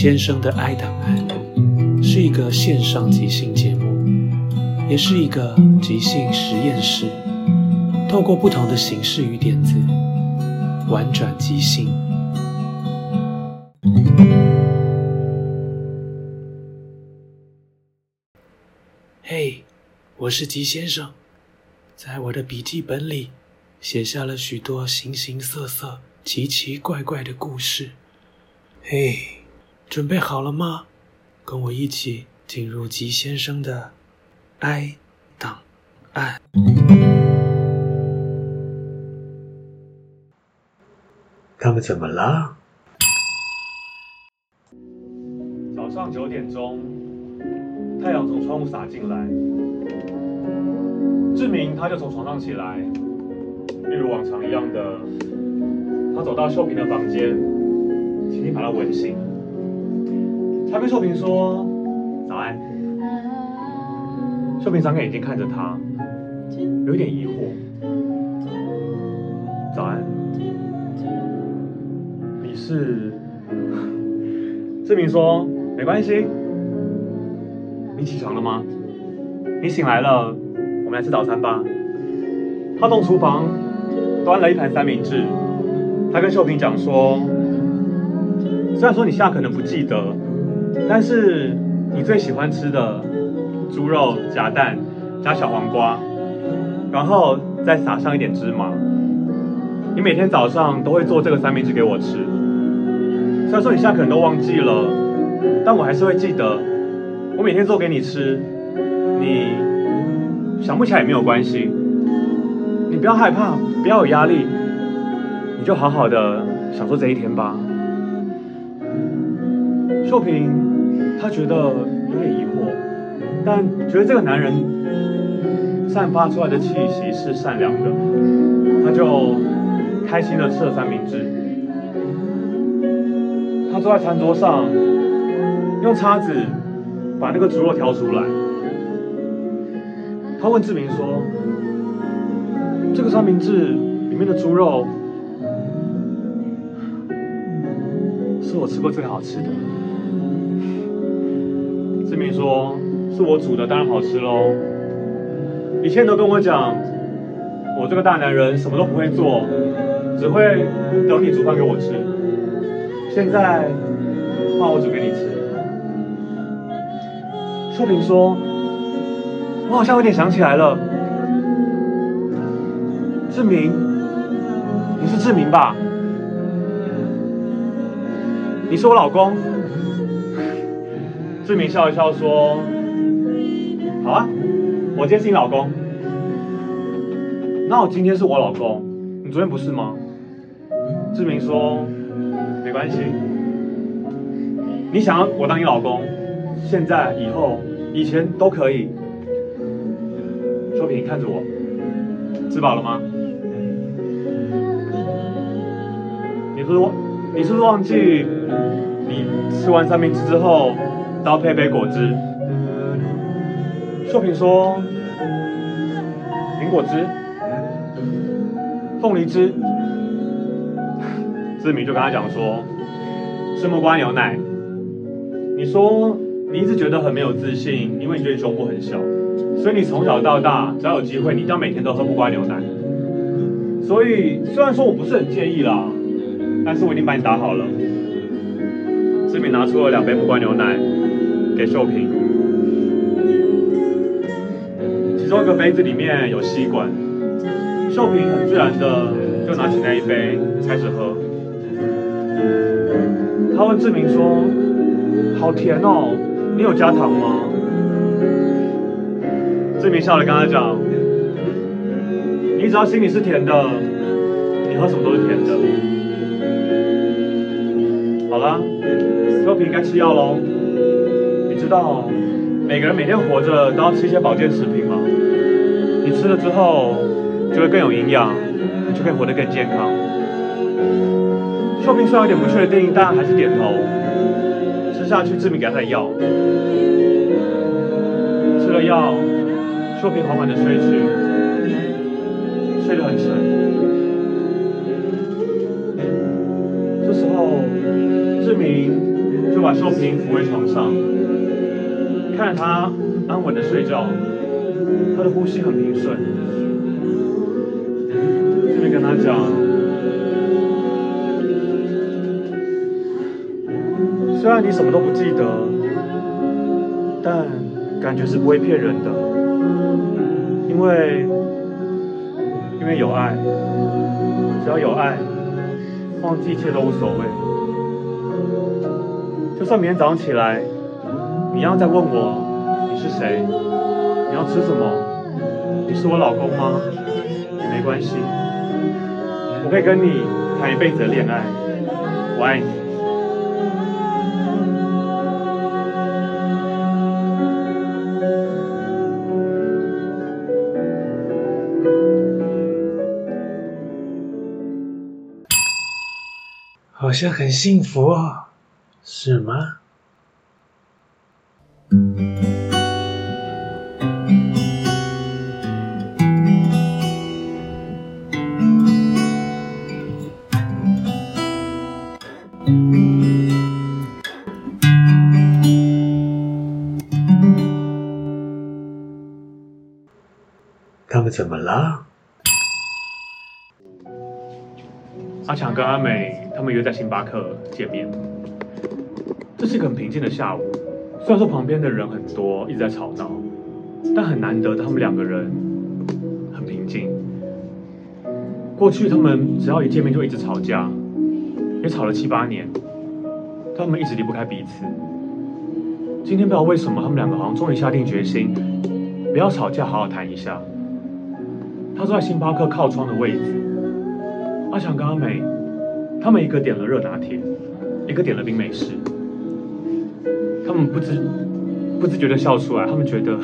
先生的爱档案是一个线上即兴节目，也是一个即兴实验室，透过不同的形式与点子，玩转即兴。嘿，我是吉先生，在我的笔记本里写下了许多形形色色、奇奇怪怪的故事。嘿。准备好了吗？跟我一起进入吉先生的哀档案。他们怎么了？早上九点钟，太阳从窗户洒进来，志明他就从床上起来，一如往常一样的，他走到秀萍的房间，轻轻把她吻醒。他跟秀萍说：“早安。”秀萍张开眼睛看着他，有一点疑惑。“早安，你是？” 志明说：“没关系。你起床了吗？你醒来了，我们来吃早餐吧。”他从厨房端了一盘三明治。他跟秀萍讲说：“虽然说你现在可能不记得。”但是你最喜欢吃的猪肉夹蛋加小黄瓜，然后再撒上一点芝麻。你每天早上都会做这个三明治给我吃。虽然说你现在可能都忘记了，但我还是会记得。我每天做给你吃，你想不起来也没有关系。你不要害怕，不要有压力，你就好好的享受这一天吧。秀萍，她觉得有点疑惑，但觉得这个男人散发出来的气息是善良的，她就开心的吃了三明治。她坐在餐桌上，用叉子把那个猪肉挑出来。她问志明说：“这个三明治里面的猪肉是我吃过最好吃的。”志明说：“是我煮的，当然好吃喽。以前都跟我讲，我这个大男人什么都不会做，只会等你煮饭给我吃。现在换我煮给你吃。”秀萍说：“我好像有点想起来了，志明，你是志明吧？你是我老公。”志明笑一笑说：“好啊，我今天是你老公，那我今天是我老公，你昨天不是吗？志明说没关系，你想要我当你老公，现在、以后、以前都可以。秋萍看着我，吃饱了吗？你是不是忘？你是不是忘记？你吃完三明治之后，都要配杯果汁。秀萍说：“苹果汁、凤梨汁。”志明就跟他讲说：“是木瓜牛奶。”你说你一直觉得很没有自信，因为你觉得你胸部很小，所以你从小到大只要有机会，你一定要每天都喝木瓜牛奶。所以虽然说我不是很介意啦，但是我已经把你打好了。志明拿出了两杯木瓜牛奶给秀萍，其中一个杯子里面有吸管，秀萍很自然的就拿起那一杯开始喝。他问志明说：“好甜哦，你有加糖吗？”志明笑了跟他讲：“你只要心里是甜的，你喝什么都是甜的。”好了，秀萍该吃药喽。知道每个人每天活着都要吃一些保健食品吗？你吃了之后就会更有营养，你就可以活得更健康。秀萍虽然有点不确定，但还是点头。吃下去，志明给他的药。吃了药，秀萍缓缓的睡去，睡得很沉。这时候，志明就把秀萍扶回床上，看着他安稳的睡觉，他的呼吸很平顺。志明跟他讲。虽然你什么都不记得，但感觉是不会骗人的，因为因为有爱，只要有爱，忘记一切都无所谓。就算明天早上起来，你要再问我你是谁，你要吃什么，你是我老公吗？也没关系，我可以跟你谈一辈子的恋爱，我爱你。好像很幸福哦，是吗？怎么了？阿强跟阿美他们约在星巴克见面。这是一个很平静的下午，虽然说旁边的人很多，一直在吵闹，但很难得他们两个人很平静。过去他们只要一见面就一直吵架，也吵了七八年，他们一直离不开彼此。今天不知道为什么，他们两个好像终于下定决心，不要吵架，好好谈一下。他坐在星巴克靠窗的位置。阿强跟阿美，他们一个点了热拿铁，一个点了冰美式。他们不知不自觉的笑出来，他们觉得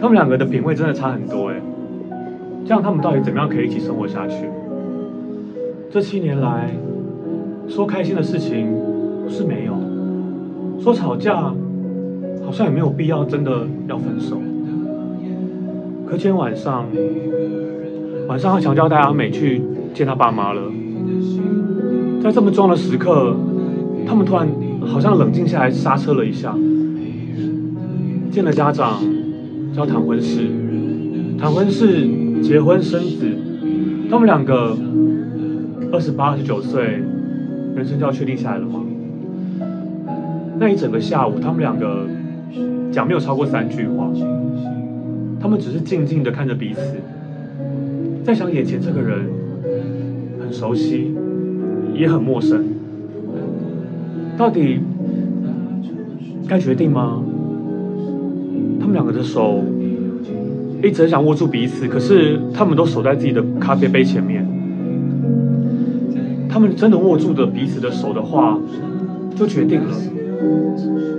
他们两个的品味真的差很多哎。这样他们到底怎么样可以一起生活下去？这七年来，说开心的事情是没有，说吵架好像也没有必要真的要分手。可今天晚上，晚上阿强就要带阿美去。见他爸妈了，在这么重要的时刻，他们突然好像冷静下来，刹车了一下。见了家长，就要谈婚事，谈婚事，结婚生子，他们两个二十八、二十九岁，人生就要确定下来了吗？那一整个下午，他们两个讲没有超过三句话，他们只是静静的看着彼此，在想眼前这个人很。熟悉，也很陌生。到底该决定吗？他们两个的手一直想握住彼此，可是他们都守在自己的咖啡杯前面。他们真的握住的彼此的手的话，就决定了，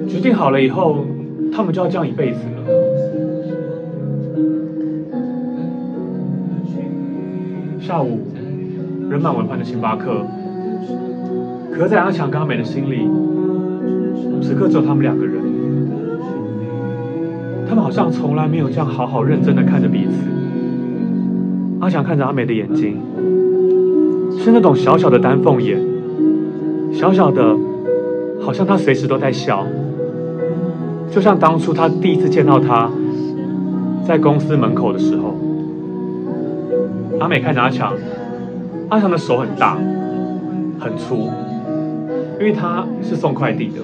决定好了以后，他们就要这样一辈子了。下午，人满为患的星巴克，可在阿强跟阿美的心里，此刻只有他们两个人。他们好像从来没有这样好好认真的看着彼此。阿强看着阿美的眼睛，是那种小小的丹凤眼，小小的，好像他随时都在笑。就像当初他第一次见到他，在公司门口的时候。阿美看着阿强，阿强的手很大，很粗，因为他是送快递的。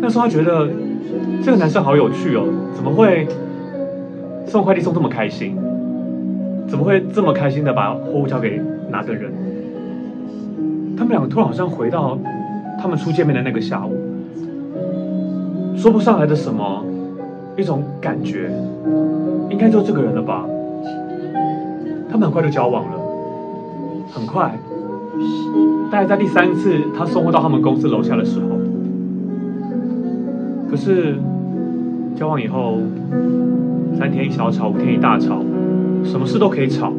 那时候他觉得这个男生好有趣哦，怎么会送快递送这么开心？怎么会这么开心的把货物交给哪个人？他们两个突然好像回到他们初见面的那个下午，说不上来的什么一种感觉，应该就这个人了吧。他们很快就交往了，很快，大概在第三次他送货到他们公司楼下的时候，可是交往以后，三天一小吵，五天一大吵，什么事都可以吵，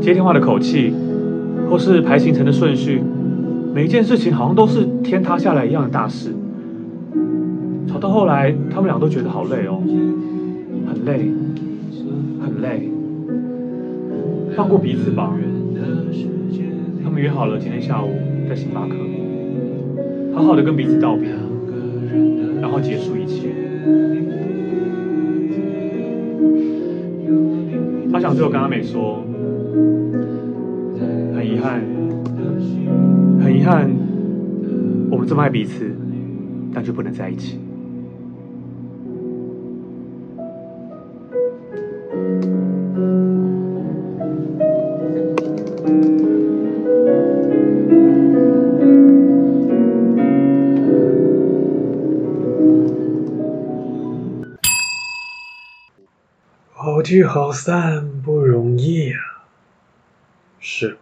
接电话的口气，或是排行程的顺序，每一件事情好像都是天塌下来一样的大事，吵到后来，他们俩都觉得好累哦，很累。累，放过彼此吧。他们约好了今天下午在星巴克，好好的跟彼此道别，然后结束一切。他想最后跟阿美说，很遗憾，很遗憾，我们这么爱彼此，但却不能在一起。聚好散不容易啊，是吧？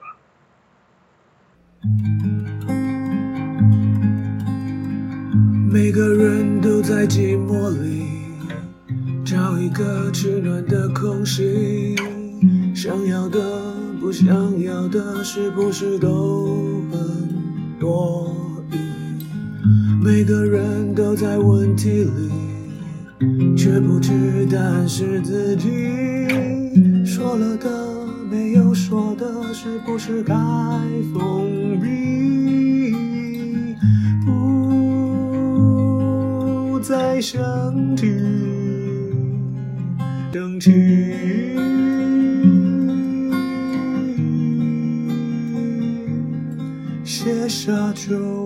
每个人都在寂寞里找一个取暖的空隙，想要的不想要的，是不是都很多余？每个人都在问题里。却不知答案是自己说了的，没有说的，是不是该封闭？不再想起，想起，写下就